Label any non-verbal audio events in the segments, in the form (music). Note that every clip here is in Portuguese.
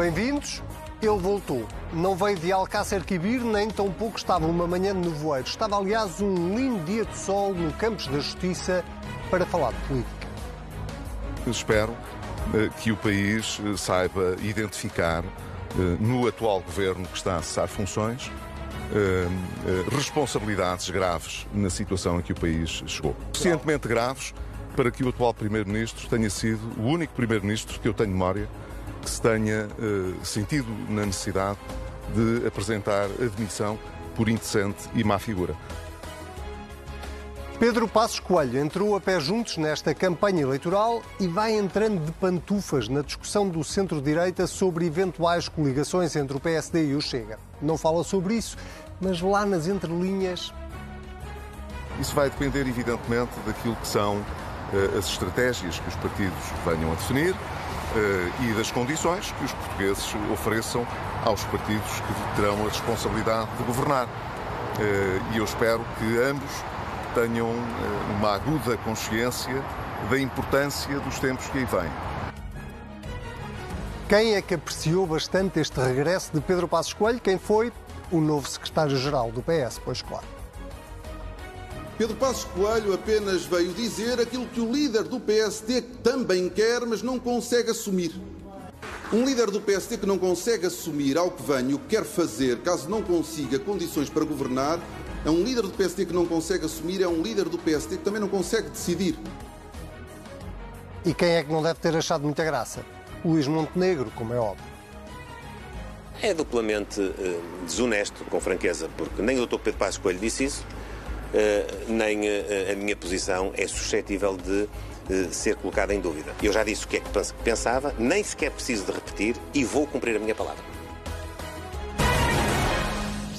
Bem-vindos. Ele voltou. Não veio de Alcácer Quibir, nem tão pouco estava uma manhã de nevoeiro. Estava, aliás, um lindo dia de sol no Campos da Justiça para falar de política. Espero eh, que o país eh, saiba identificar eh, no atual governo que está a cessar funções responsabilidades graves na situação em que o país chegou. Suficientemente graves para que o atual Primeiro-Ministro tenha sido o único Primeiro-Ministro que eu tenho memória que se tenha sentido na necessidade de apresentar admissão por indecente e má figura. Pedro Passos Coelho entrou a pé juntos nesta campanha eleitoral e vai entrando de pantufas na discussão do centro-direita sobre eventuais coligações entre o PSD e o Chega. Não fala sobre isso, mas lá nas entrelinhas. Isso vai depender, evidentemente, daquilo que são uh, as estratégias que os partidos venham a definir e das condições que os portugueses ofereçam aos partidos que terão a responsabilidade de governar. Uh, e eu espero que ambos tenham eh, uma aguda consciência da importância dos tempos que aí vêm. Quem é que apreciou bastante este regresso de Pedro Passos Coelho? Quem foi? O novo secretário-geral do PS, pois claro. Pedro Passos Coelho apenas veio dizer aquilo que o líder do PSD também quer, mas não consegue assumir. Um líder do PSD que não consegue assumir ao que vem o que quer fazer, caso não consiga condições para governar, é um líder do PSD que não consegue assumir, é um líder do PSD que também não consegue decidir. E quem é que não deve ter achado muita graça? Luís Montenegro, como é óbvio. É duplamente uh, desonesto, com franqueza, porque nem o Dr. Pedro Passos Coelho disse isso, nem uh, a minha posição é suscetível de ser colocada em dúvida. Eu já disse o que é que pensava, nem sequer preciso de repetir e vou cumprir a minha palavra.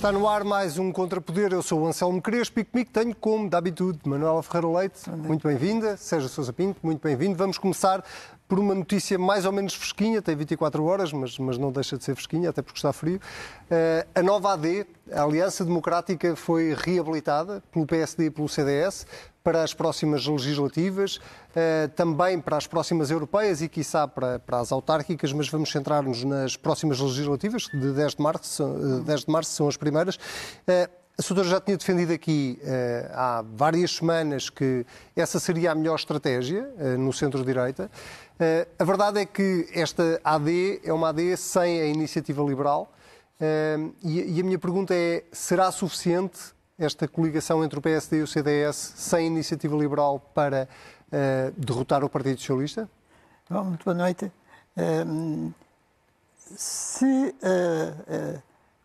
Está no ar mais um Contrapoder. Eu sou o Anselmo Crespo e comigo tenho, como de habitude, Manuela Ferreira Leite. Muito bem-vinda. Sérgio Sousa Pinto, muito bem-vindo. Vamos começar por uma notícia mais ou menos fresquinha, tem 24 horas, mas, mas não deixa de ser fresquinha, até porque está frio. Uh, a nova AD, a Aliança Democrática, foi reabilitada pelo PSD e pelo CDS para as próximas legislativas, uh, também para as próximas europeias e, quiçá, para, para as autárquicas, mas vamos centrar-nos nas próximas legislativas, de 10 de março, uh, 10 de março são as primeiras. Uh, a senhora já tinha defendido aqui há várias semanas que essa seria a melhor estratégia no centro-direita. a verdade é que esta AD é uma AD sem a iniciativa liberal. e, e a minha pergunta é: será suficiente esta coligação entre o PSD e o CDS sem iniciativa liberal para uh, derrotar o Partido Socialista? Bom, muito boa noite. Uh, se uh,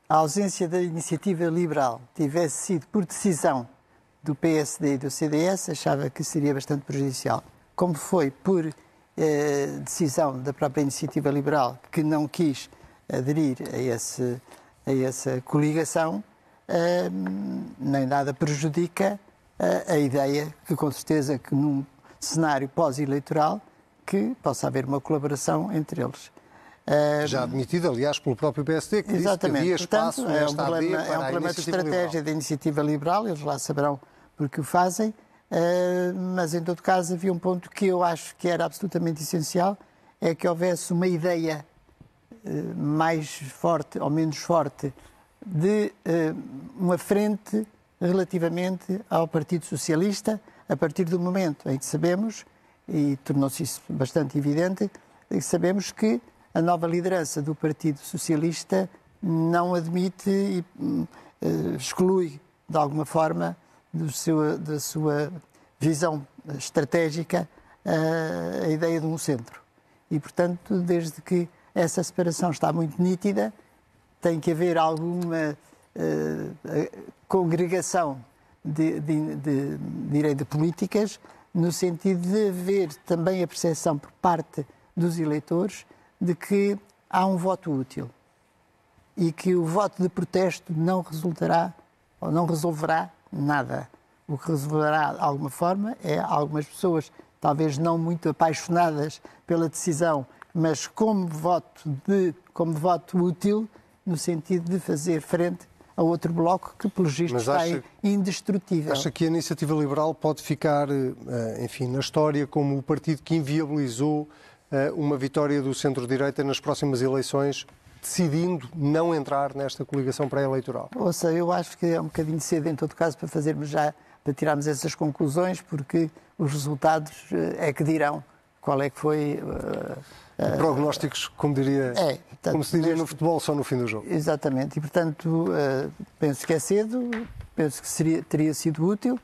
a ausência da iniciativa liberal tivesse sido por decisão do PSD e do CDS, achava que seria bastante prejudicial. Como foi por decisão da própria iniciativa liberal, que não quis aderir a, esse, a essa coligação, nem nada prejudica a, a ideia que, com certeza, que num cenário pós-eleitoral, que possa haver uma colaboração entre eles. Já admitido, aliás, pelo próprio PSD, que Exatamente. disse que espaço Portanto, é um problema, é um problema de estratégia liberal. da iniciativa liberal, eles lá saberão porque o fazem, mas em todo caso havia um ponto que eu acho que era absolutamente essencial, é que houvesse uma ideia mais forte ou menos forte de uh, uma frente relativamente ao Partido Socialista, a partir do momento em que sabemos, e tornou-se isso bastante evidente, sabemos que a nova liderança do Partido Socialista não admite e uh, exclui, de alguma forma, seu, da sua visão estratégica, uh, a ideia de um centro. E, portanto, desde que essa separação está muito nítida, tem que haver alguma uh, congregação de, de, de, de, de políticas no sentido de haver também a percepção por parte dos eleitores de que há um voto útil e que o voto de protesto não resultará ou não resolverá nada. O que resolverá de alguma forma é algumas pessoas, talvez não muito apaixonadas pela decisão, mas como voto de como voto útil, no sentido de fazer frente a outro bloco que, pelo visto, está acha, indestrutível. Acha que a iniciativa liberal pode ficar, eh, enfim, na história como o partido que inviabilizou uma vitória do centro-direita nas próximas eleições, decidindo não entrar nesta coligação pré-eleitoral? Ou seja, eu acho que é um bocadinho cedo, em todo caso, para fazermos já, para tirarmos essas conclusões, porque os resultados é que dirão qual é que foi. Uh, Prognósticos, como, diria, é, portanto, como se diria no futebol, só no fim do jogo. Exatamente, e portanto uh, penso que é cedo, penso que seria, teria sido útil,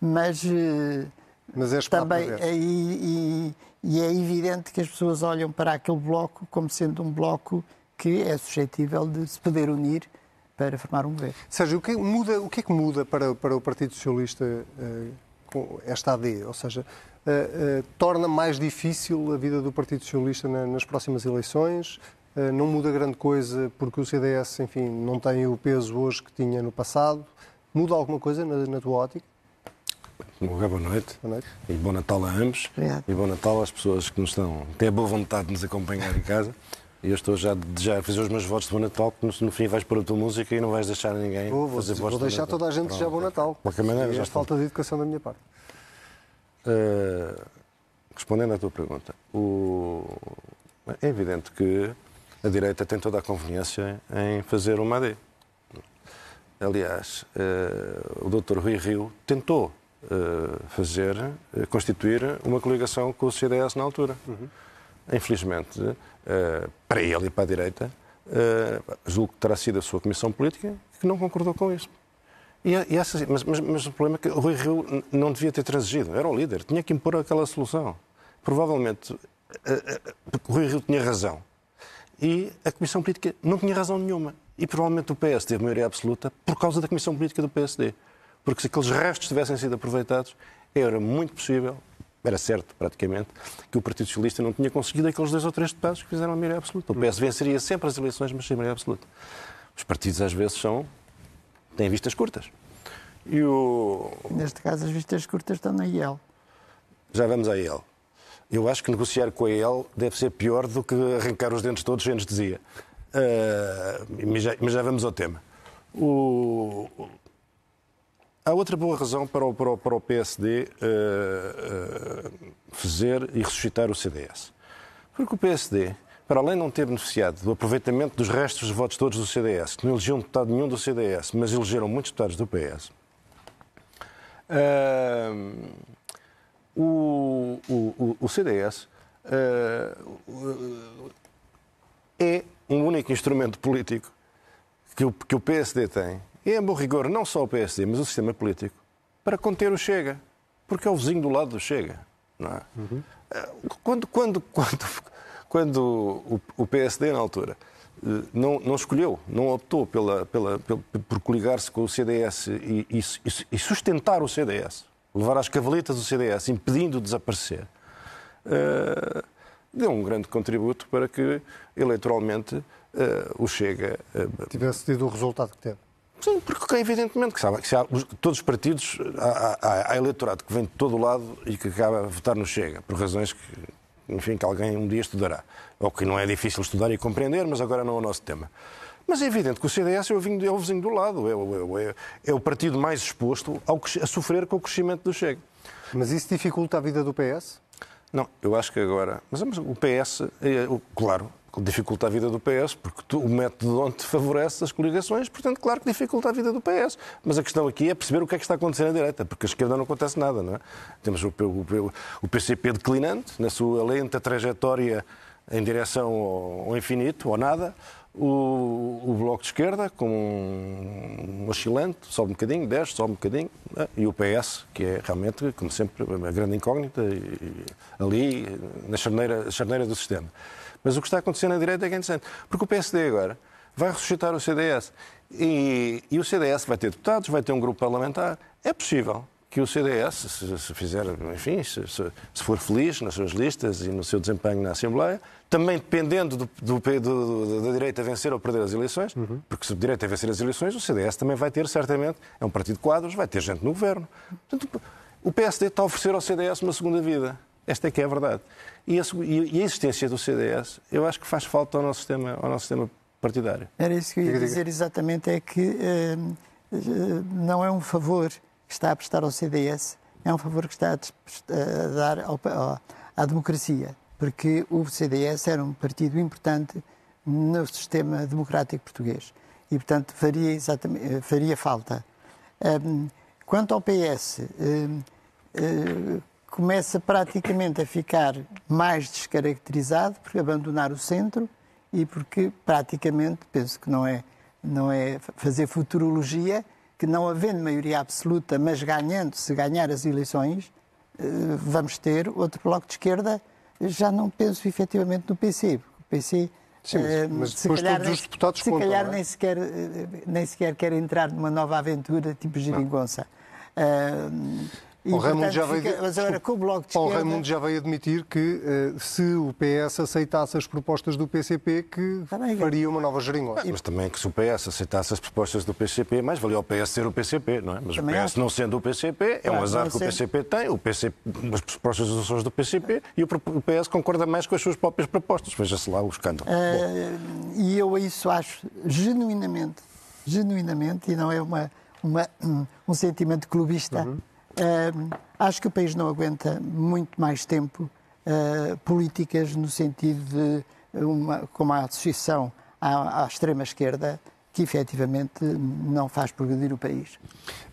mas, uh, mas é também é, e, é evidente que as pessoas olham para aquele bloco como sendo um bloco que é suscetível de se poder unir para formar um governo. Sérgio, o que, muda, o que é que muda para, para o Partido Socialista com esta AD? Ou seja, uh, uh, torna mais difícil a vida do Partido Socialista na, nas próximas eleições? Uh, não muda grande coisa porque o CDS, enfim, não tem o peso hoje que tinha no passado? Muda alguma coisa na, na tua ótica? Boa noite. boa noite. E bom Natal a ambos. Obrigado. E bom Natal às pessoas que nos estão, têm a boa vontade de nos acompanhar em casa. E eu estou já, já a fazer os meus votos de bom Natal, porque no, fim vais pôr a tua música e não vais deixar ninguém vou, vou, fazer votos Vou deixar toda a gente Pronto. já bom Natal. De qualquer maneira, já é falta de educação da minha parte. Uh, respondendo à tua pergunta, o... é evidente que a direita tem toda a conveniência em fazer uma AD. Aliás, uh, o Dr. Rui Rio tentou fazer, constituir uma coligação com o CDS na altura. Uhum. Infelizmente, para ele e para a direita, julgo que terá sido a sua comissão política que não concordou com isso. E, e essa, mas, mas, mas, o problema é que o Rui Rio não devia ter transigido, era o líder, tinha que impor aquela solução. Provavelmente uh, o Rui Rio tinha razão e a Comissão Política não tinha razão nenhuma. E provavelmente o PS teve maioria absoluta por causa da Comissão Política do PSD. Porque se aqueles restos tivessem sido aproveitados, era muito possível, era certo praticamente, que o Partido Socialista não tinha conseguido aqueles dois ou três deputados que fizeram a maioria absoluta. O PS venceria sempre as eleições, mas sem maioria absoluta. Os partidos às vezes são têm vistas curtas. E o... Neste caso, as vistas curtas estão na IEL. Já vamos à IEL. Eu acho que negociar com a IEL deve ser pior do que arrancar os dentes todos sem anestesia. Uh, mas, já, mas, já, vamos ao tema. O... Há outra boa razão para o, para o, para o PSD uh, uh, fazer e ressuscitar o CDS. Porque o PSD para além de não ter beneficiado do aproveitamento dos restos dos votos todos do CDS, que não elegiam deputado nenhum do CDS, mas elegeram muitos deputados do PS, uh, o, o, o, CDS é um único instrumento político que o, que o PSD tem, é, em bom rigor, não só o PSD, mas o sistema político, para conter o Chega, porque é o vizinho do lado do Chega. Não é? Uhum. Quando, quando, (laughs) quando, quando o, o PSD, na altura, eh, não, não, escolheu, não optou pela, pela, pela por coligar-se com o CDS e, e, e, sustentar o CDS, levar as cavalitas do CDS, impedindo de desaparecer, uh, deu um grande contributo para que, eleitoralmente, uh, o Chega... Uh, Tivesse tido o resultado que teve. Sim, porque evidentemente que, sabe, que há, todos os partidos, há, há, há, eleitorado que vem de todo o lado e que acaba a votar no Chega, por razões que enfim, que alguém um dia estudará. Ou que não é difícil estudar e compreender, mas agora não é o nosso tema. Mas é evidente que o CDS é o, vinho, é o vizinho do lado, é o, é, é o partido mais exposto ao, a sofrer com o crescimento do Chega. Mas isso dificulta a vida do PS? Não, eu acho que agora. Mas, mas o PS, é, claro, dificulta a vida do PS, porque tu, o método onde favorece as coligações, portanto, claro que dificulta a vida do PS. Mas a questão aqui é perceber o que é que está acontecendo à direita, porque a esquerda não acontece nada, não é? Temos o, o, o PCP declinante, na sua lenta trajetória em direção ao, ao infinito, ou nada. O, o, Bloco de Esquerda, com um oscilante, sobe um bocadinho, desce, sobe um bocadinho, né? e o PS, que é realmente, como sempre, uma grande incógnita, e, e, ali na charneira, charneira do sistema. Mas o que está acontecendo na direita é que é interessante. Porque o PSD agora vai ressuscitar o CDS. E, e o CDS vai ter deputados, vai ter um grupo parlamentar. É possível que o CDS, se, se fizer, enfim, se, se, for feliz nas suas listas e no seu desempenho na Assembleia, também dependendo do, do, do, da direita vencer ou perder as eleições, uhum. porque se a direita vencer as eleições, o CDS também vai ter, certamente, é um partido de quadros, vai ter gente no governo. Portanto, o PSD está a oferecer ao CDS uma segunda vida. Esta é que é a verdade. E a, e a existência do CDS, eu acho que faz falta ao nosso sistema, ao nosso sistema partidário. Era isso que eu ia dizer exatamente, é que eh, não é um favor que está a prestar ao CDS, é um favor que está a, a dar ao, à democracia. porque o CDS era um partido importante no sistema democrático português e, portanto, faria, exatamente, eh, faria falta. Quanto ao PS, começa praticamente a ficar mais descaracterizado por abandonar o centro e porque praticamente, penso que não é, não é fazer futurologia, que não havendo maioria absoluta, mas ganhando, se ganhar as eleições, eh, vamos ter outro bloco de esquerda. Já não penso efetivamente no PC. O PC Sim, mas, eh, depois calhar, todos os deputados se contam, calhar é? nem, sequer, eh, nem sequer quer entrar numa nova aventura tipo geringonça. Uh, e, o Raimundo já veio, fica, mas agora, com o Bloco de esquerda... O Raimundo já veio admitir que uh, se o PS aceitasse as propostas do PCP, que também, faria uma nova geringonça. Mas também que se o PS aceitasse as propostas do PCP, mais valia o PS ser o PCP, não é? Mas também o PS acho. não sendo o PCP, é um azar que o PCP tem, o PCP, as propostas das pessoas do PCP, e o PS concorda mais com as suas próprias propostas. Veja-se lá o escândalo. Uh, e eu isso acho genuinamente, genuinamente, e não é uma, uma um, um sentimento clubista... Uhum Acho que o país não aguenta muito mais tempo uh, políticas no sentido de uma, como a associação à, à extrema-esquerda que efetivamente não faz progredir o país.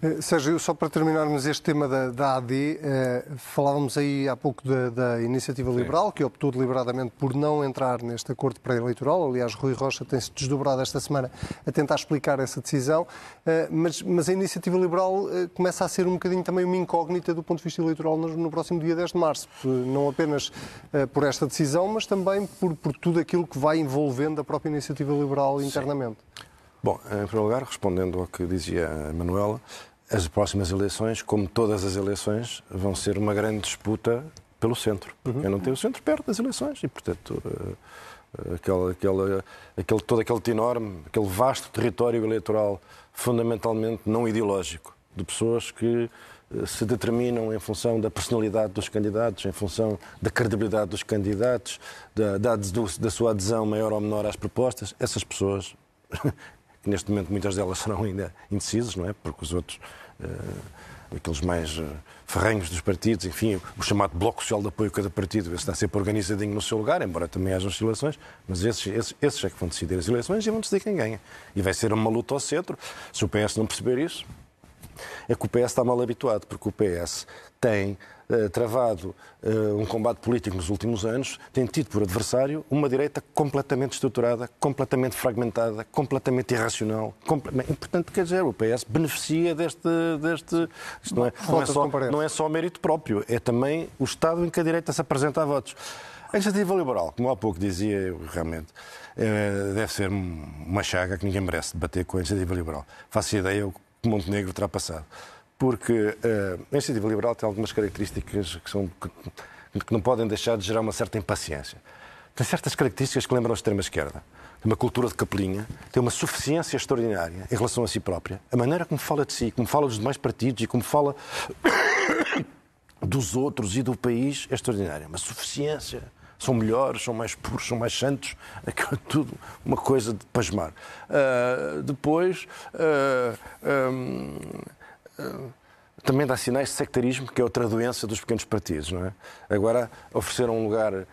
Eh, Sérgio, só para terminarmos este tema da, da AD, eh, falávamos aí há pouco da, da Iniciativa Liberal, Sim. que optou deliberadamente por não entrar neste acordo pré-eleitoral. Aliás, Rui Rocha tem-se desdobrado esta semana a tentar explicar essa decisão. Eh, mas, mas, a Iniciativa Liberal eh, começa a ser um bocadinho também uma incógnita do ponto de vista eleitoral no, no próximo dia 10 de março. Não apenas eh, por esta decisão, mas também por, por tudo aquilo que vai envolvendo a própria Iniciativa Liberal internamente. Sim. Bom, em primeiro lugar, respondendo ao que dizia a Manuela, as próximas eleições, como todas as eleições, vão ser uma grande disputa pelo centro. Uhum. Eu não tenho o centro perto das eleições e, portanto, uh, aquele, aquele, aquele, todo aquele enorme, aquele vasto território eleitoral fundamentalmente não ideológico, de pessoas que uh, se determinam em função da personalidade dos candidatos, em função da credibilidade dos candidatos, da, da, da sua adesão maior ou menor às propostas, essas pessoas que neste momento muitas delas (laughs) serão ainda indecisas, não é? Porque os outros, uh, aqueles mais uh, ferrenhos dos partidos, enfim, o chamado Bloco Social de Apoio a cada partido, esse está sempre organizadinho no seu lugar, embora também haja oscilações, mas esses, esses, esses é que vão decidir as eleições e vão decidir quem ganha. E vai ser uma luta ao centro. Se o PS não perceber isso, é que o PS está mal habituado, porque o PS tem uh, travado uh, um combate político nos últimos anos, tem tido por adversário uma direita completamente estruturada, completamente fragmentada, completamente irracional. Comple e, portanto, quer dizer, o PS beneficia deste. deste isto não, é, não, é só, não é só mérito próprio, é também o Estado em que a direita se apresenta a votos. A iniciativa liberal, como há pouco dizia eu, realmente, eh, deve ser uma chaga que ninguém merece debater com a iniciativa liberal. Faço ideia Montenegro passado porque uh, a iniciativa liberal tem algumas características que, são, que, que, não podem deixar de gerar uma certa impaciência. Tem certas características que lembram a extrema-esquerda. Tem uma cultura de capelinha, tem uma suficiência extraordinária em relação a si própria. A maneira como fala de si, como fala dos demais partidos e como fala (coughs) dos outros e do país é extraordinária. Uma suficiência. São melhores, são mais puros, são mais santos. (laughs) Aquilo é tudo uma coisa de pasmar. Uh, depois. Uh, um, também dá sinais de sectarismo, que é outra doença dos pequenos partidos. Não é? Agora, ofereceram um lugar uh,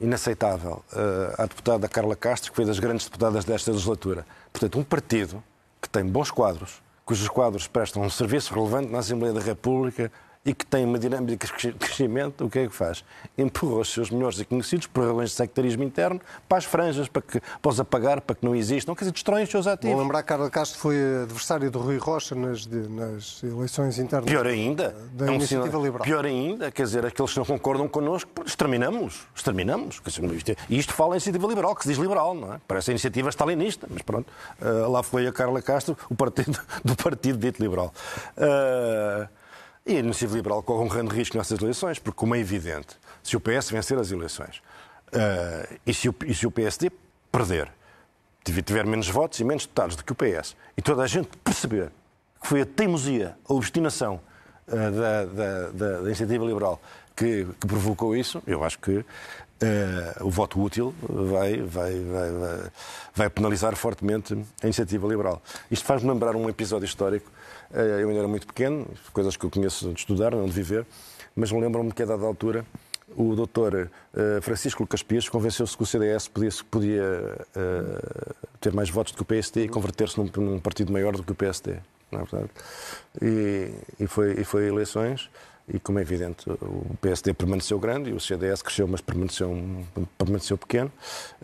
inaceitável uh, à deputada Carla Castro, que foi das grandes deputadas desta legislatura. Portanto, um partido que tem bons quadros, cujos quadros prestam um serviço relevante na Assembleia da República, e que tem uma dinâmica de crescimento, o que é que faz? Empurra os seus melhores e conhecidos por razões de sectarismo interno para as franjas, para, que, para os apagar, para que não existam, quer dizer, destroem os seus ativos. Vou lembrar que Carlos Castro foi adversário de Rui Rocha nas, de, nas eleições internas Pior ainda, da é um Iniciativa sinal, Liberal. Pior ainda, quer dizer, aqueles que não concordam connosco, exterminamos, exterminamos. E isto fala em Iniciativa Liberal, que se diz liberal, não é? Parece a iniciativa stalinista, mas pronto, uh, lá foi a Carla Castro, o partido (laughs) do partido dito liberal. Uh, e a Iniciativa Liberal corre um grande risco nessas eleições, porque, como é evidente, se o PS vencer as eleições uh, e, se o, e se o PSD perder, tiver menos votos e menos deputados do que o PS, e toda a gente perceber que foi a teimosia, a obstinação uh, da, da, da, da, Iniciativa Liberal que, que, provocou isso, eu acho que uh, o voto útil vai, vai, vai, vai, penalizar fortemente a Iniciativa Liberal. Isto faz-me lembrar um episódio histórico eu ainda era muito pequeno, coisas que eu conheço de estudar, não de viver, mas me lembro-me que a dada altura o doutor uh, Francisco Lucas Pires convenceu-se que o CDS podia, podia uh, ter mais votos do que o PSD e converter-se num, num, partido maior do que o PSD. Não é verdade? E, e, foi, e foi eleições e, como é evidente, o PSD permaneceu grande e o CDS cresceu, mas permaneceu, permaneceu pequeno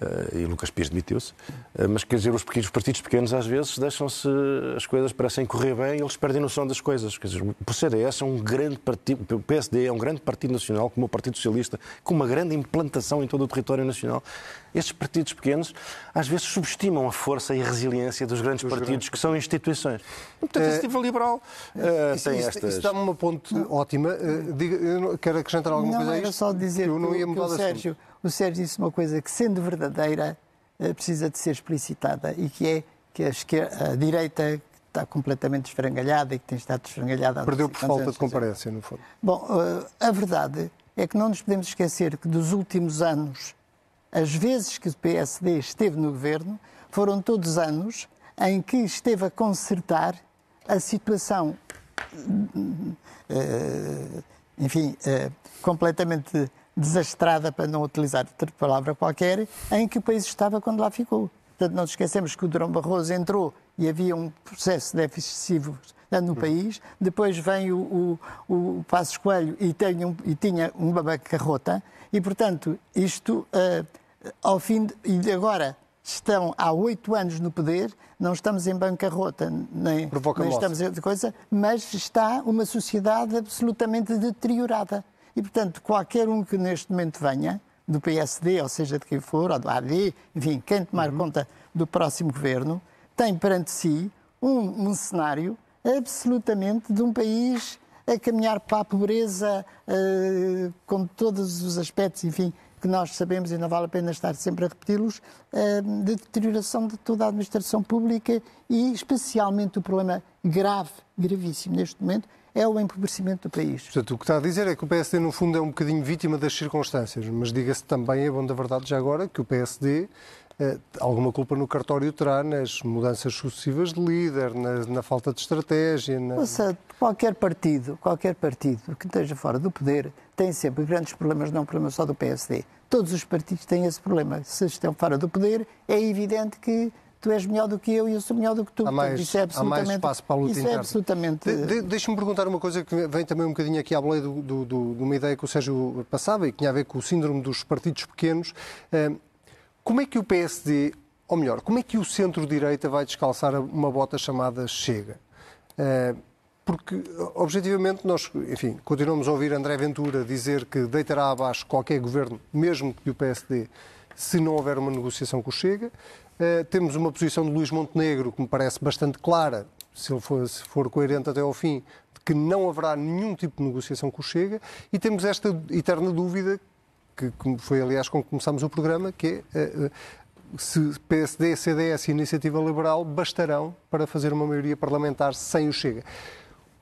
uh, e Lucas Pires demitiu-se. Uh, mas, quer dizer, os, pequenos, os partidos pequenos, às vezes, deixam-se, as coisas parecem correr bem e eles perdem noção das coisas. Quer dizer, o CDS é um grande partido, o PSD é um grande partido nacional, como o Partido Socialista, com uma grande implantação em todo o território nacional estes partidos pequenos às vezes subestimam a força e a resiliência dos grandes dos partidos grandes... que são instituições. E, portanto, a iniciativa é... liberal uh, isso, tem isso, estas... Isso dá-me uma ponte não. ótima. Uh, diga, eu quero acrescentar alguma não, coisa a isto? Era só dizer que, não ia mudar que o, Sérgio, o Sérgio disse uma coisa que, sendo verdadeira, uh, precisa de ser explicitada e que é que a, esquerda, a direita está completamente esfrangalhada e que tem estado esfrangalhada. Perdeu por falta de comparência, no fundo. Bom, a verdade é que não nos podemos esquecer que dos últimos anos as vezes que o PSD esteve no governo foram todos anos em que esteve a consertar a situação, eh, enfim, eh, completamente desastrada, para não utilizar outra palavra qualquer, em que o país estava quando lá ficou. Portanto, não esquecemos que o Durão Barroso entrou e havia um processo de excessivo no país. Depois vem o, o, o Passos Coelho e, tem um, e tinha uma bancarrota. E, portanto, isto uh, ao fim de, e agora estão há oito anos no poder, não estamos em bancarrota, nem, nem estamos em coisa, mas está uma sociedade absolutamente deteriorada. E, portanto, qualquer um que neste momento venha, do PSD, ou seja, de quem for, ou do AD, enfim, quem tomar uhum. conta do próximo governo, tem perante si um, um cenário absolutamente de um país a caminhar para a pobreza, uh, com todos os aspectos, enfim, que nós sabemos, e não vale a pena estar sempre a repeti-los, eh, de deterioração de toda a administração pública e, especialmente, o problema grave, gravíssimo neste momento, é o empobrecimento do país. Portanto, o que está a dizer é que o PSD, no fundo, é um bocadinho vítima das circunstâncias, mas diga-se também, é bom da verdade já agora, que o PSD alguma culpa no cartório terá nas mudanças sucessivas de líder, na, na falta de estratégia. Na... Ouça, qualquer partido, qualquer partido que esteja fora do poder tem sempre grandes problemas, não é um problema só do PSD. Todos os partidos têm esse problema. Se estão fora do poder, é evidente que tu és melhor do que eu e eu sou melhor do que tu. Há mais, isso é absolutamente, há mais espaço para a luta isso interna. É absolutamente... De, de, Deixa-me perguntar uma coisa que vem também um bocadinho aqui à boleia do, do, do, de uma ideia que o Sérgio passava e que tinha a ver com o síndrome dos partidos pequenos. Uh, como é que o PSD, ou melhor, como é que o centro-direita vai descalçar uma bota chamada Chega? Uh, porque, objetivamente, nós, enfim, continuamos a ouvir André Ventura dizer que deitará abaixo qualquer governo, mesmo que o PSD, se não houver uma negociação com o Chega. Uh, temos uma posição de Luís Montenegro que me parece bastante clara, se ele for, se for coerente até ao fim, de que não haverá nenhum tipo de negociação com o Chega. E temos esta eterna dúvida que foi aliás com que começámos o programa, que é eh, eh, se PSD, CDS e Iniciativa Liberal bastarão para fazer uma maioria parlamentar sem o Chega.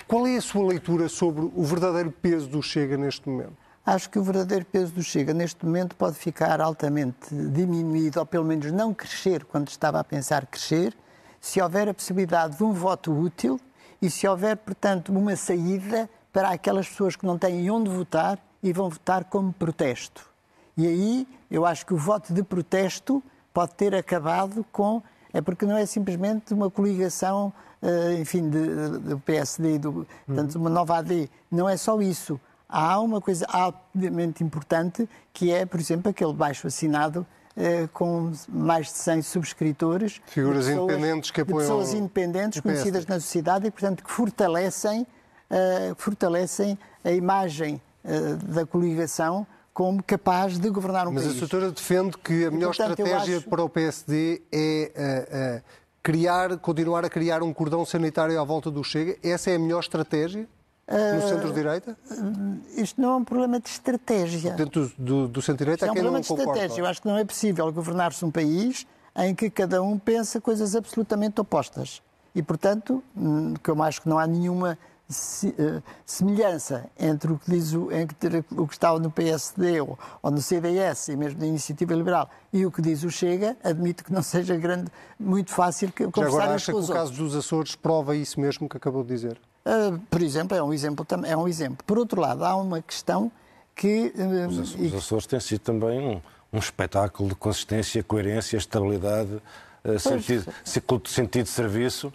Qual é a sua leitura sobre o verdadeiro peso do Chega neste momento? Acho que o verdadeiro peso do Chega neste momento pode ficar altamente diminuído, ou pelo menos não crescer quando estava a pensar crescer, se houver a possibilidade de um voto útil e se houver, portanto, uma saída para aquelas pessoas que não têm onde votar e vão votar como protesto. E aí eu acho que o voto de protesto pode ter acabado com. É porque não é simplesmente uma coligação, eh, enfim, do PSD e do. Portanto, uma nova AD. Não é só isso. Há uma coisa altamente importante que é, por exemplo, aquele baixo assinado eh, com mais de 100 subscritores. Figuras pessoas, independentes que apoiam. pessoas independentes, conhecidas na sociedade e, portanto, que fortalecem, uh, fortalecem a imagem uh, da coligação como capaz de governar um Mas país. Mas a doutora defende que a melhor portanto, estratégia acho... para o PSD é uh, uh, criar, continuar a criar um cordão sanitário à volta do Chega. Essa é a melhor estratégia? No uh, centro-direita? Isto não é um problema de estratégia. Dentro do, do, do centro-direita é um problema de estratégia. Eu acho que não é possível governar-se um país em que cada um pensa coisas absolutamente opostas. E, portanto, hum, que eu acho que não há nenhuma eh, semelhança entre o que, diz o, entre o que está no PSD ou, ou, no CDS e mesmo na Iniciativa Liberal e o que diz o Chega, admito que não (laughs) seja grande, muito fácil conversar Já agora acha que o caso dos Açores prova isso mesmo que acabou de dizer? Uh, por exemplo, é um exemplo, é um exemplo. Por outro lado, há uma questão que... Os, os Açores têm sido também um, um espetáculo de consistência, coerência, estabilidade, sentido, sentido de serviço.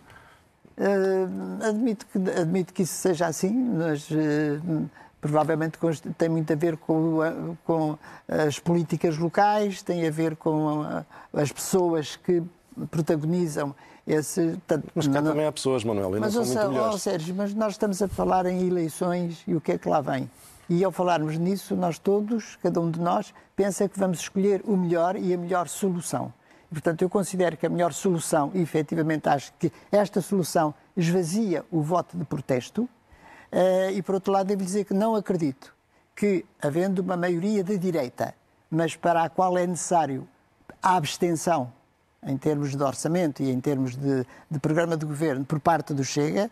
Uh, admito, que, admito que isso seja assim, mas uh, provavelmente tem muito a ver com, com, as políticas locais, tem a ver com as pessoas que protagonizam esse. Tanto, mas cá não, também há pessoas, Manuel, e mas, não são muito oh, Sérgio, mas nós estamos a falar em eleições e o que é que lá vem? E ao falarmos nisso, nós todos, cada um de nós, pensa que vamos escolher o melhor e a melhor solução. Portanto, eu considero que a melhor solução, e efetivamente acho que esta solução esvazia o voto de protesto, Uh, e, por outro lado, devo dizer que não acredito que, havendo uma maioria de direita, mas para a qual é necessário a abstenção em termos de orçamento e em termos de, de programa de governo por parte do Chega,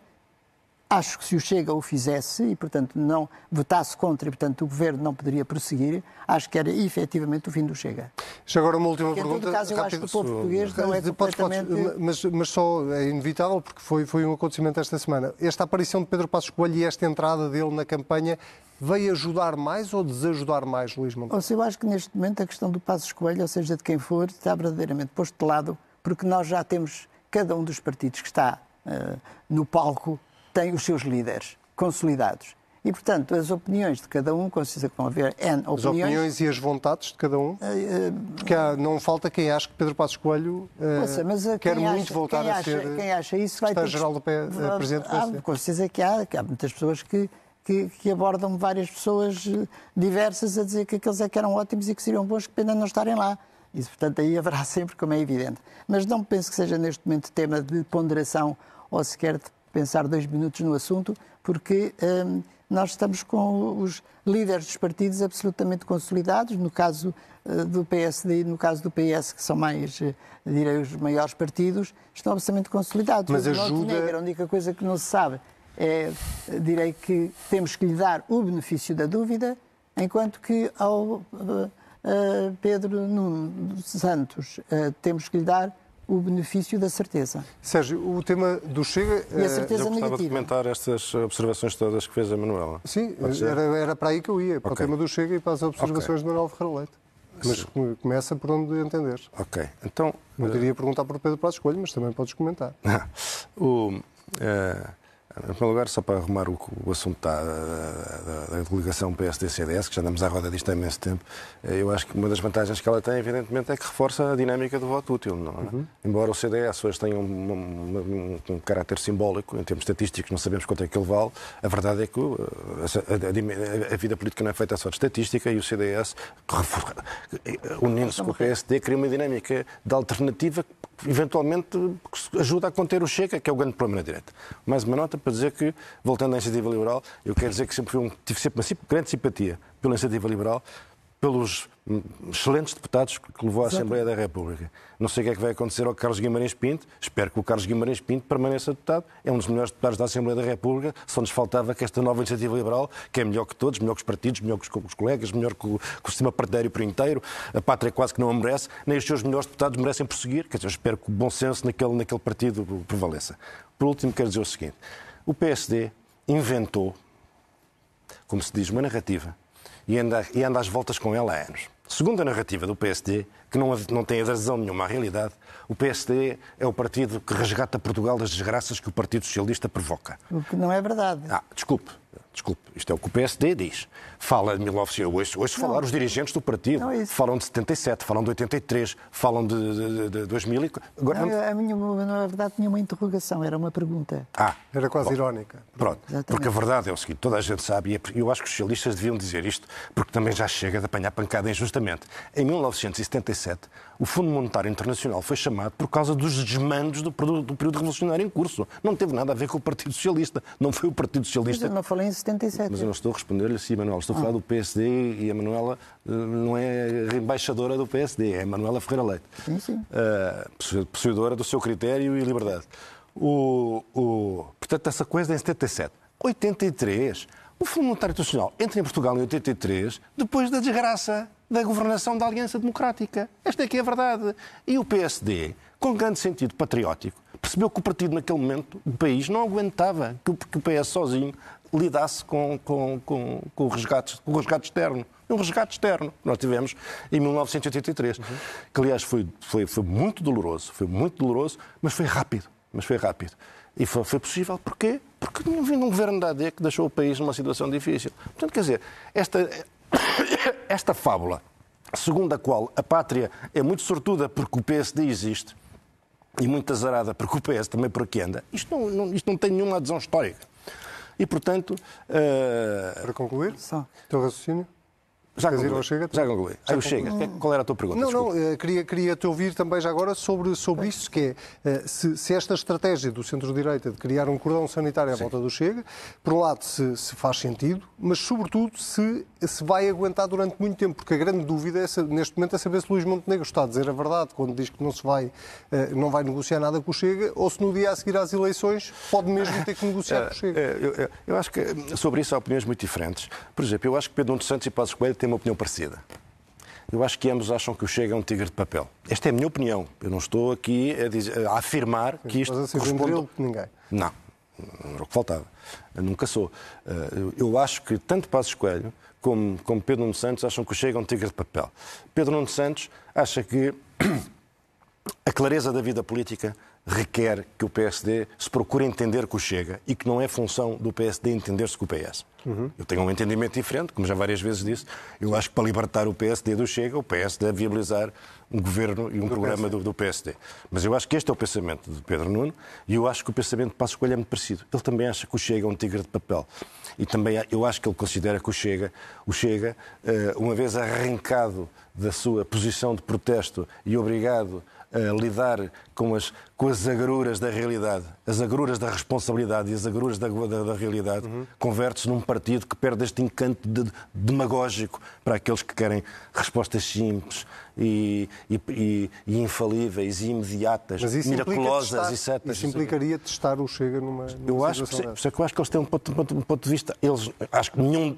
Acho que se o Chega o fizesse e, portanto, não votasse contra e, portanto, o Governo não poderia prosseguir, acho que era efetivamente o fim do Chega. Já agora uma última porque, pergunta. Em todo caso, eu acho que o povo português não é completamente... Mas, mas só é inevitável, porque foi, foi um acontecimento esta semana. Esta aparição de Pedro Passos Coelho e esta entrada dele na campanha veio ajudar mais ou desajudar mais, Luís Montenegro? Ou seja, eu acho que neste momento a questão do Passos Coelho, ou seja, de quem for, está verdadeiramente posto de lado, porque nós já temos cada um dos partidos que está uh, no palco tem os seus líderes consolidados. E, portanto, as opiniões de cada um, com certeza que vão haver N opiniões. As opiniões e as vontades de cada um? Uh, uh, Porque há, não falta quem acha que Pedro Passos Coelho uh, mas quer muito acha, voltar a ser quem acha isso vai ter geral do P, Presidente do PSD. Com certeza que há, que há muitas pessoas que, que, que, abordam várias pessoas diversas a dizer que aqueles é que eram ótimos e que seriam bons, que pena não estarem lá. Isso, portanto, aí haverá (laughs) sempre, como é evidente. Mas não penso que seja neste momento tema de ponderação ou sequer de pensar dois minutos no assunto, porque hum, nós estamos com os líderes dos partidos absolutamente consolidados, no caso uh, do PSD e no caso do PS, que são mais, uh, direi, os maiores partidos, estão absolutamente consolidados. Mas ajuda... a única coisa que não se sabe é, direi que temos que lhe dar o benefício da dúvida, enquanto que ao uh, Pedro Nuno Santos temos que lhe dar o benefício da certeza. Sérgio, o tema do Chega... E a certeza eu negativa. de comentar estas observações todas que fez a Manuela. Sim, era, era, para aí que eu ia, para okay. o tema do Chega e para as observações okay. de Manuel Ferreira Leite. Mas Sim. começa por onde entender. Ok, então... Não diria perguntar por Pedro Prato Escolho, mas também podes comentar. (laughs) o... Uh em primeiro lugar, só para arrumar o, o assunto da, da, da, delegação PSD-CDS, que já andamos à roda disto há imenso tempo, eh, eu acho que uma das vantagens que ela tem, evidentemente, é que reforça a dinâmica do voto útil. Não é? Uhum. Embora o CDS hoje tenha um, um, um, um, caráter simbólico, em termos estatísticos, não sabemos quanto é que ele vale, a verdade é que uh, a, a, a, vida política não é feita só de estatística e o CDS, unindo-se com o PSD, cria uma dinâmica de alternativa que, eventualmente, ajuda a conter o Chega, que é o grande problema na direita. Mais uma nota para dizer que, voltando à iniciativa liberal, eu quero dizer que sempre um, tive sempre uma grande simpatia pela iniciativa liberal, pelos excelentes deputados que levou à Assembleia da República. Não sei o que é que vai acontecer ao Carlos Guimarães Pinto, espero que o Carlos Guimarães Pinto permaneça deputado, é um dos melhores deputados da Assembleia da República, só nos faltava que esta nova iniciativa liberal, que é melhor que todos, melhor que os partidos, melhor que os colegas, melhor que o, que o sistema partidário por inteiro, a pátria quase que não a merece, nem os seus melhores deputados merecem prosseguir, quer dizer, eu espero que o bom senso naquele, naquele partido prevaleça. Por último, quero dizer o seguinte, o PSD inventou, como se diz, uma narrativa e anda, e anda às voltas com ela há anos. Segundo a narrativa do PSD, que não, não tem adesão nenhuma à realidade, o PSD é o partido que resgata Portugal das desgraças que o Partido Socialista provoca. O que não é verdade. Ah, desculpe. Desculpe, isto é o que o PSD diz. Fala de 1900, hoje, falar os dirigentes do partido. É falam de 77, falam de 83, falam de, de, de 2000. Agora, não, a minha, na verdade, tinha uma interrogação, era uma pergunta. Ah, era quase bom, irónica. Pronto, Exatamente. porque a verdade é o seguinte: toda a gente sabe, e eu acho que os socialistas deviam dizer isto, porque também já chega de apanhar pancada injustamente. Em 1977, o Fundo Monetário Internacional foi chamado por causa dos desmandos do, do período revolucionário em curso. Não teve nada a ver com o Partido Socialista. Não foi o Partido Socialista. Mas eu não falei em 77. Mas eu não estou a responder-lhe assim, Manuel. Estou a falar ah. do PSD e a Manuela eh, não é embaixadora do PSD, é a Manuela Ferreira Leite. Sim, sim. Uh, possuidora do seu critério e liberdade. O, o, portanto, essa coisa é em 77. 83. O Fundo Monetário Internacional entra em Portugal em 83, depois da desgraça da governação da Aliança Democrática. Esta é que é a verdade. E o PSD, com grande sentido patriótico, percebeu que o partido, naquele momento, o país, não aguentava que, o PS sozinho lidasse com, com, com, com, o, resgate, com o resgate externo. Um resgate externo que nós tivemos em 1983, uhum. que aliás foi, foi, foi muito doloroso, foi muito doloroso, mas foi rápido, mas foi rápido. E foi, foi possível porquê? Porque não vindo um governo da AD que deixou o país numa situação difícil. Portanto, quer dizer, esta, (coughs) esta fábula, segundo a qual a pátria é muito sortuda porque o PSD existe, e muito azarada porque o PS também por aqui anda, isto não, não, isto não tem nenhuma adesão histórica. E, portanto... Uh... Para concluir, Só. teu raciocínio? Já concluí. Chega? Já concluí. Já Chega. Qual era a tua pergunta? Não, Desculpa. não, eh, queria, queria te ouvir também já agora sobre, sobre isso, que é eh, se, se esta estratégia do centro-direita de criar um cordão sanitário à Sim. volta do Chega, por um lado se, se, faz sentido, mas sobretudo se, se vai aguentar durante muito tempo, porque a grande dúvida é, neste momento é saber se Luís Montenegro está a dizer a verdade quando diz que não se vai, eh, não vai negociar nada com o Chega, ou se no dia a seguir às eleições pode mesmo ter que negociar com o Chega. Eu, eu, eu acho que sobre isso há opiniões muito diferentes. Por exemplo, eu acho que Pedro Nuno Santos e Passos Coelho têm uma opinião parecida. Eu acho que ambos acham que o Chega é um tigre de papel. Esta é a minha opinião. Eu não estou aqui a, dizer, a afirmar que isto Mas assim, corresponde... ninguém. Não, não era o que faltava. Eu nunca sou. Eh, eu acho que tanto Passos Coelho como, como Pedro Nuno Santos acham que o Chega é um tigre de papel. Pedro Nuno Santos acha que (clears throat) a clareza da vida política requer que o PSD se procure entender com o Chega e que não é função do PSD entender-se com o PS. Uhum. Eu tenho um entendimento diferente, como já várias vezes disse. Eu acho que para libertar o PSD do Chega, o PS deve viabilizar um governo e um do programa PSD. Do, do, PSD. Mas eu acho que este é o pensamento de Pedro Nuno e eu acho que o pensamento de Passos Coelho é muito parecido. Ele também acha que o Chega é um tigre de papel. E também eu acho que ele considera que o Chega, o Chega eh, uma vez arrancado da sua posição de protesto e obrigado a lidar com as, com as agruras da realidade, as agruras da responsabilidade e as agruras da, da, da realidade, uhum. converte-se num partido que perde este encanto de, de, demagógico para aqueles que querem respostas simples e, e, e, e infalíveis e imediatas, miraculosas testar, e certas. Isso implicaria testar o Chega numa, numa eu acho que, sim, que eu acho que eles têm um ponto, um ponto de vista, eles, acho que nenhum,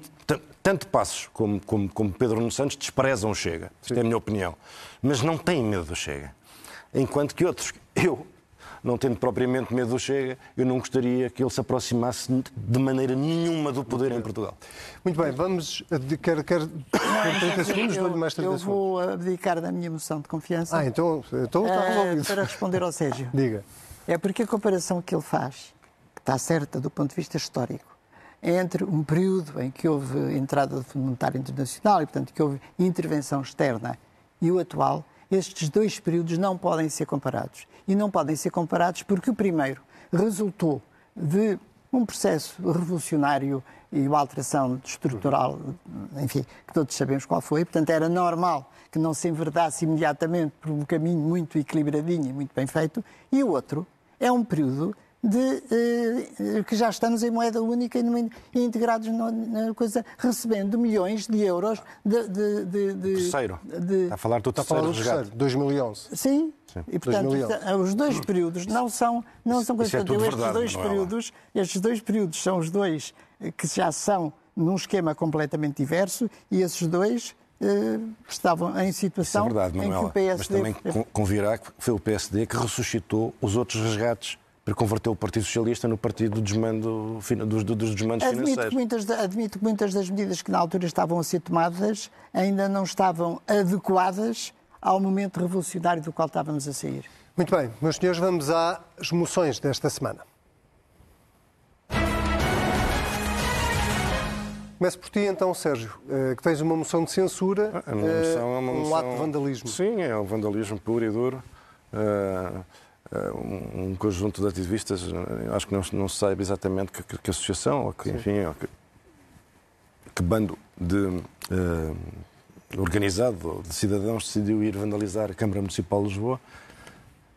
tanto Passos como, como, como Pedro Nuno Santos desprezam o Chega, isto é a minha opinião, mas não têm medo do Chega enquanto que outros, eu, não tendo propriamente medo do Chega, eu não gostaria que ele se aproximasse de maneira nenhuma do poder em Portugal. Muito bem, vamos. Quer, quer 30 segundos, dou-lhe mais 30 Eu vou abdicar da minha moção de confiança. Ah, então, então está eh, resolvido. Para responder ao Sérgio. (laughs) Diga. É porque a comparação que ele faz, que está certa do ponto de vista histórico, entre um período em que houve entrada do Fundo Monetário Internacional e, portanto, que houve intervenção externa e o atual, estes dois períodos não podem ser comparados. E não podem ser comparados porque o primeiro resultou de um processo revolucionário e uma alteração estrutural, enfim, que todos sabemos qual foi. Portanto, era normal que não se enverdasse imediatamente por um caminho muito equilibradinho e muito bem feito. E o outro é um período de eh, que já estamos em moeda única e integrados na, coisa, recebendo milhões de euros de. de, de, de terceiro. De, Está a falar do terceiro, terceiro 2011. Sim. Sim. E, portanto, 2011. os dois períodos não são, não são coisas. É estes, verdade, dois períodos, estes dois períodos são os dois que já são num esquema completamente diverso e esses dois eh, estavam em situação é verdade, em que o PSD... Mas também convirá que foi o PSD que ressuscitou os outros resgates para converter o Partido Socialista no partido do desmando, dos, dos desmandos admito financeiros. Que muitas, admito que muitas das medidas que na altura estavam a ser tomadas ainda não estavam adequadas ao momento revolucionário do qual estávamos a sair. Muito bem, meus senhores, vamos às moções desta semana. Começo por ti então, Sérgio, eh, que tens uma moção de censura, a moção é uma moção... um ato de vandalismo. Sim, é um vandalismo puro e duro. Uh eh, um conjunto de ativistas, eh, acho que não, não se sabe exatamente que, que, que associação, ou que, enfim, ou que, que, bando de uh, organizado de cidadãos decidiu ir vandalizar a Câmara Municipal de Lisboa.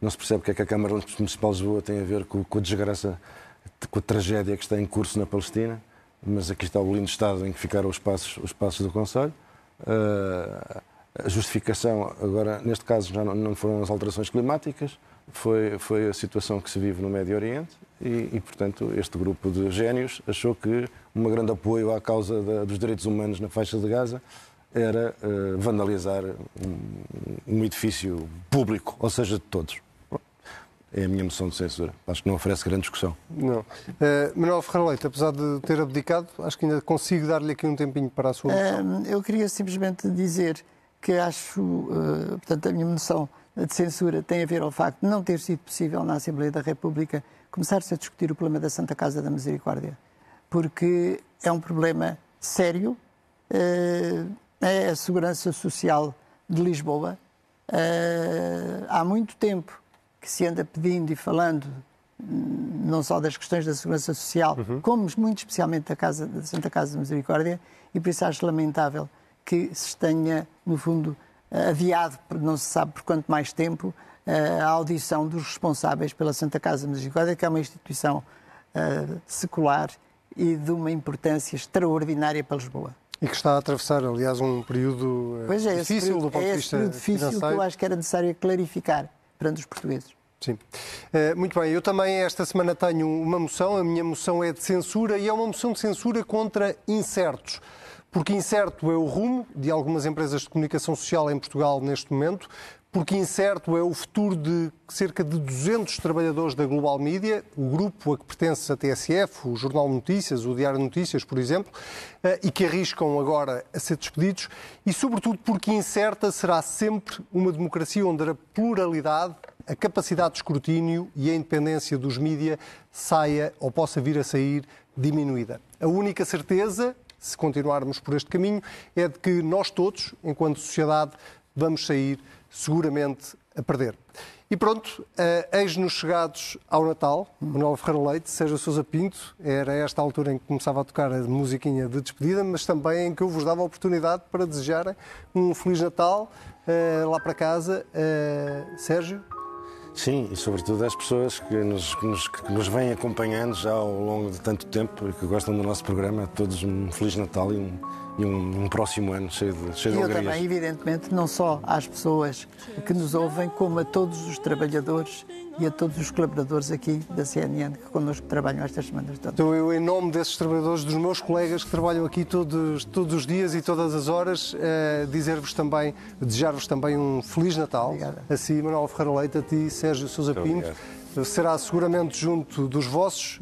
Não se percebe o que é que a Câmara Municipal de Lisboa tem a ver com, com a desgraça, com a tragédia que está em curso na Palestina, mas aqui está o lindo estado em que ficaram os passos, os passos do Conselho. Uh, a justificação, agora, neste caso, já não, não foram as alterações climáticas, foi, foi a situação que se vive no Médio Oriente e, e, portanto, este grupo de génios achou que um grande apoio à causa da, dos direitos humanos na faixa de Gaza era uh, vandalizar um, um, edifício público, ou seja, de todos. é a minha moção de censura. Acho que não oferece grande discussão. Não. Uh, Manuel Ferreira Leite, apesar de ter abdicado, acho que ainda consigo dar-lhe aqui um tempinho para a sua moção. Uh, eu queria simplesmente dizer que acho, uh, portanto, a minha moção de censura tem a ver ao facto de não ter sido possível na Assembleia da República começar-se a discutir o problema da Santa Casa da Misericórdia, porque é um problema sério, é a segurança social de Lisboa. há muito tempo que se anda pedindo e falando hum, não só das questões da segurança social, uhum. como muito especialmente da, casa, da Santa Casa de Misericórdia, e por isso acho lamentável que se tenha, no fundo, adiado, não se sabe por quanto mais tempo, a audição dos responsáveis pela Santa Casa Misericórdia, que é uma instituição uh, secular e de uma importância extraordinária para Lisboa. E que está a atravessar, aliás, um período pois é, difícil período, do ponto é de vista período difícil financeiro. que eu acho que era necessário clarificar perante os portugueses. Sim. Muito bem, eu também esta semana tenho uma moção, a minha moção é de censura e é uma moção de censura contra incertos. Porque incerto é o rumo de algumas empresas de comunicação social em Portugal neste momento, porque incerto é o futuro de cerca de 200 trabalhadores da Global Media, o grupo a que pertence a TSF, o Jornal Notícias, o Diário Notícias, por exemplo, eh, e que arriscam agora a ser despedidos, e sobretudo porque incerta será sempre uma democracia onde a pluralidade, a capacidade de escrutínio e a independência dos mídia saia ou possa vir a sair diminuída. A única certeza, se continuarmos por este caminho, é de que nós todos, enquanto sociedade, vamos sair seguramente a perder. E pronto, uh, eis-nos chegados ao Natal, Manuel Ferreira Leite, seja Sousa Pinto, era esta altura em que começava a tocar a musiquinha de despedida, mas também em que eu vos dava a oportunidade para desejarem um Feliz Natal uh, lá para casa. Uh, Sérgio? Sim, e sobretudo às pessoas que nos, que, nos, que nos vêm acompanhando já ao longo de tanto tempo e que gostam do nosso programa. A todos um Feliz Natal e um, e um, um, próximo ano cheio de, cheio e de eu também, evidentemente, não só às pessoas que nos ouvem, como a todos os trabalhadores e a todos os colaboradores aqui da CNN que connosco trabalham estas semanas todas. Então, eu, em nome desses trabalhadores, dos meus colegas que trabalham aqui todos, todos os dias e todas as horas, uh, dizer-vos também, desejar-vos também um Feliz Natal. Obrigada. A si, Manuel Ferreira Leite, a ti, Sérgio Sousa Pinto. Será seguramente junto dos vossos,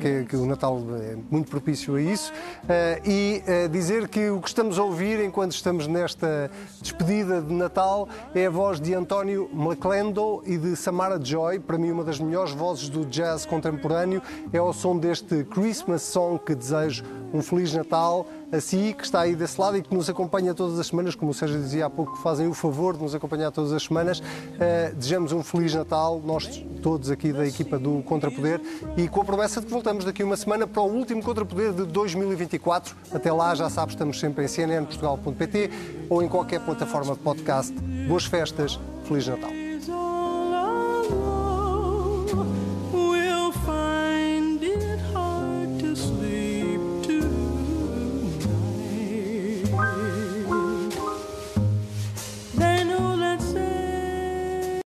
que, é, que o Natal é muito propício a isso, eh, e eh, dizer que o que estamos a ouvir enquanto estamos nesta despedida de Natal é a voz de António McClendon e de Samara Joy, para mim uma das melhores vozes do jazz contemporâneo, é o som deste Christmas Song que desejo um Feliz Natal a si, que está aí desse lado e que nos acompanha todas as semanas, como o Sérgio dizia há pouco, fazem o favor de nos acompanhar todas as semanas. Uh, desejamos um Feliz Natal, nós todos aqui da equipa do Contrapoder, e com a promessa de que voltamos daqui uma semana para o último Contrapoder de 2024. Até lá, já sabes, estamos sempre em cnnportugal.pt ou em qualquer plataforma de podcast. Boas festas, Feliz Natal.